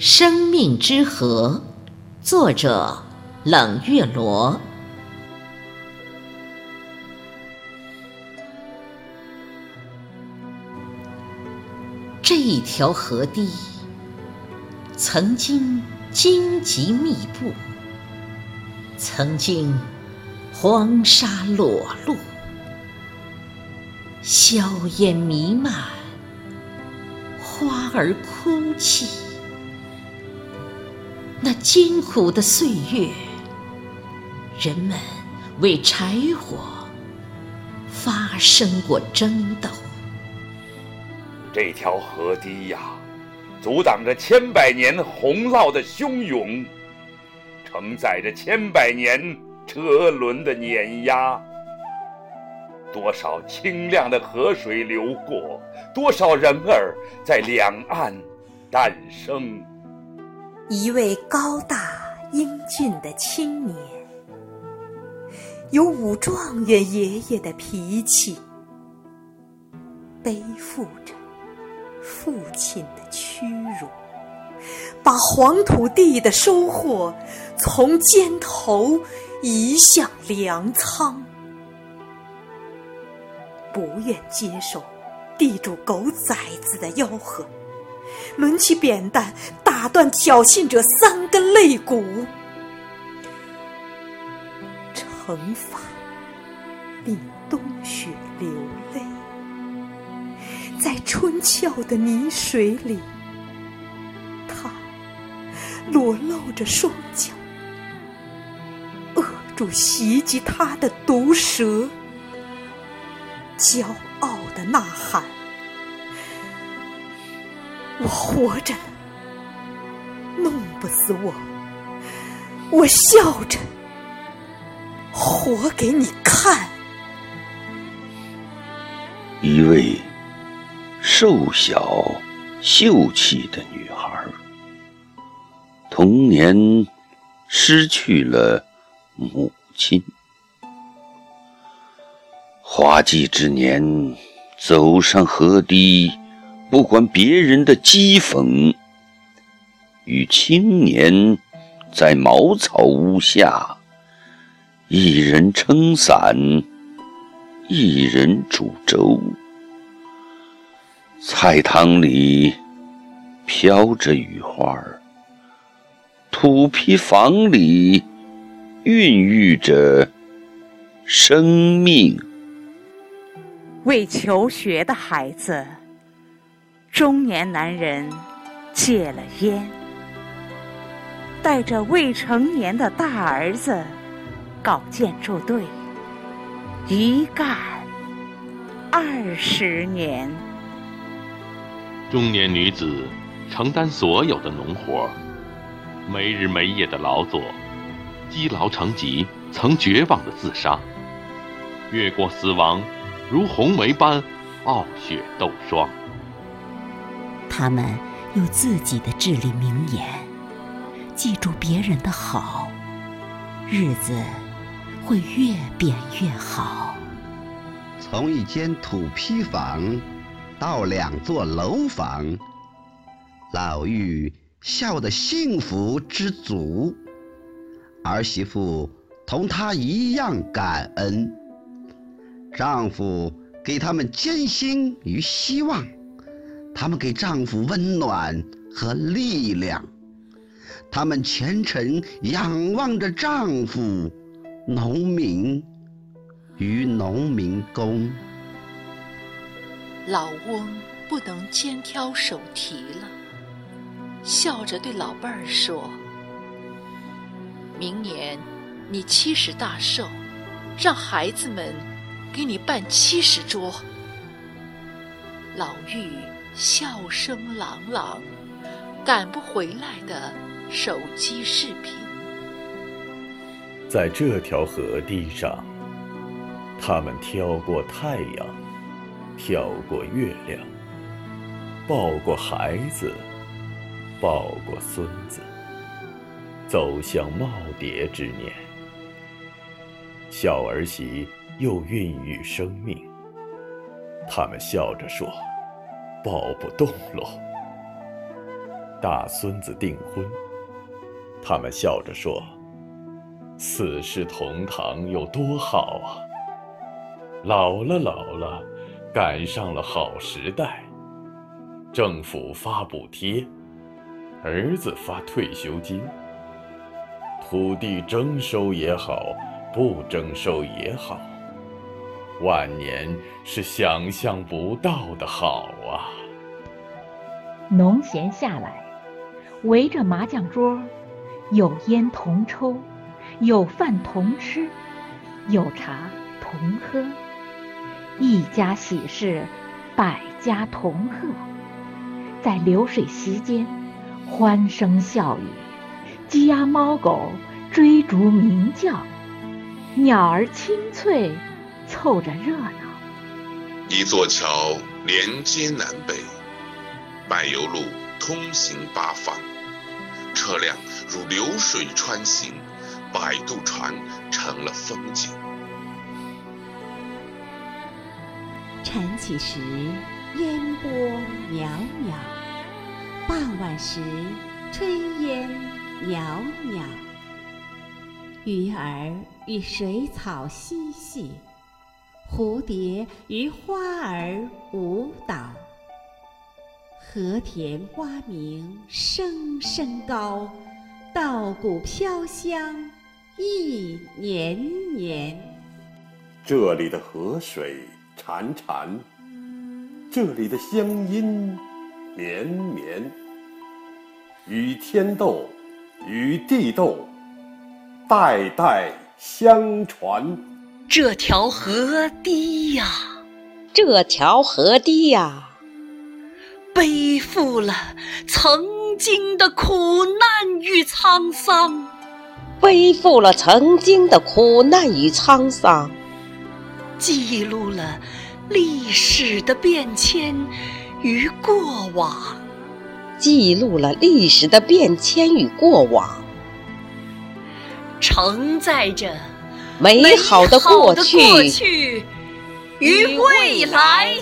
生命之河，作者冷月罗。这一条河堤，曾经荆棘密布，曾经黄沙裸露，硝烟弥漫，花儿哭泣。那艰苦的岁月，人们为柴火发生过争斗。这条河堤呀，阻挡着千百年洪涝的汹涌，承载着千百年车轮的碾压。多少清亮的河水流过，多少人儿在两岸诞生。一位高大英俊的青年，有武状元爷爷的脾气，背负着父亲的屈辱，把黄土地的收获从肩头移向粮仓，不愿接受地主狗崽子的吆喝。抡起扁担，打断挑衅者三根肋骨。惩罚令冬雪流泪，在春俏的泥水里，他裸露着双脚，扼住袭击他的毒蛇，骄傲的呐喊。我活着，弄不死我，我笑着活给你看。一位瘦小秀气的女孩，童年失去了母亲，花季之年走上河堤。不管别人的讥讽，与青年在茅草屋下，一人撑伞，一人煮粥。菜汤里飘着雨花，土坯房里孕育着生命。为求学的孩子。中年男人戒了烟，带着未成年的大儿子搞建筑队，一干二十年。中年女子承担所有的农活，没日没夜的劳作，积劳成疾，曾绝望的自杀，越过死亡，如红梅般傲雪斗霜。他们有自己的至理名言，记住别人的好，日子会越变越好。从一间土坯房到两座楼房，老妪笑得幸福知足，儿媳妇同她一样感恩，丈夫给他们艰辛与希望。他们给丈夫温暖和力量，他们虔诚仰望着丈夫，农民与农民工。老翁不能肩挑手提了，笑着对老伴儿说：“明年你七十大寿，让孩子们给你办七十桌。”老妪。笑声朗朗，赶不回来的手机视频。在这条河堤上，他们挑过太阳，挑过月亮，抱过孩子，抱过孙子，走向耄耋之年。小儿媳又孕育生命，他们笑着说。抱不动喽。大孙子订婚。他们笑着说：“四世同堂有多好啊！老了老了，赶上了好时代，政府发补贴，儿子发退休金，土地征收也好，不征收也好。”万年是想象不到的好啊！农闲下来，围着麻将桌，有烟同抽，有饭同吃，有茶同喝，一家喜事，百家同贺。在流水席间，欢声笑语，鸡鸭猫狗追逐鸣叫，鸟儿清脆。凑着热闹。一座桥连接南北，柏油路通行八方，车辆如流水穿行，摆渡船成了风景。晨起时烟波袅袅，傍晚时炊烟袅袅，鱼儿与水草嬉戏。蝴蝶与花儿舞蹈，和田蛙鸣声声高，稻谷飘香一年年。这里的河水潺潺，这里的乡音绵绵，与天斗，与地斗，代代相传。这条河堤呀，这条河堤呀，背负了曾经的苦难与沧桑，背负了曾经的苦难与沧桑，记录了历史的变迁与过往，记录了历史的变迁与过往，承载着。美好的过去与未来。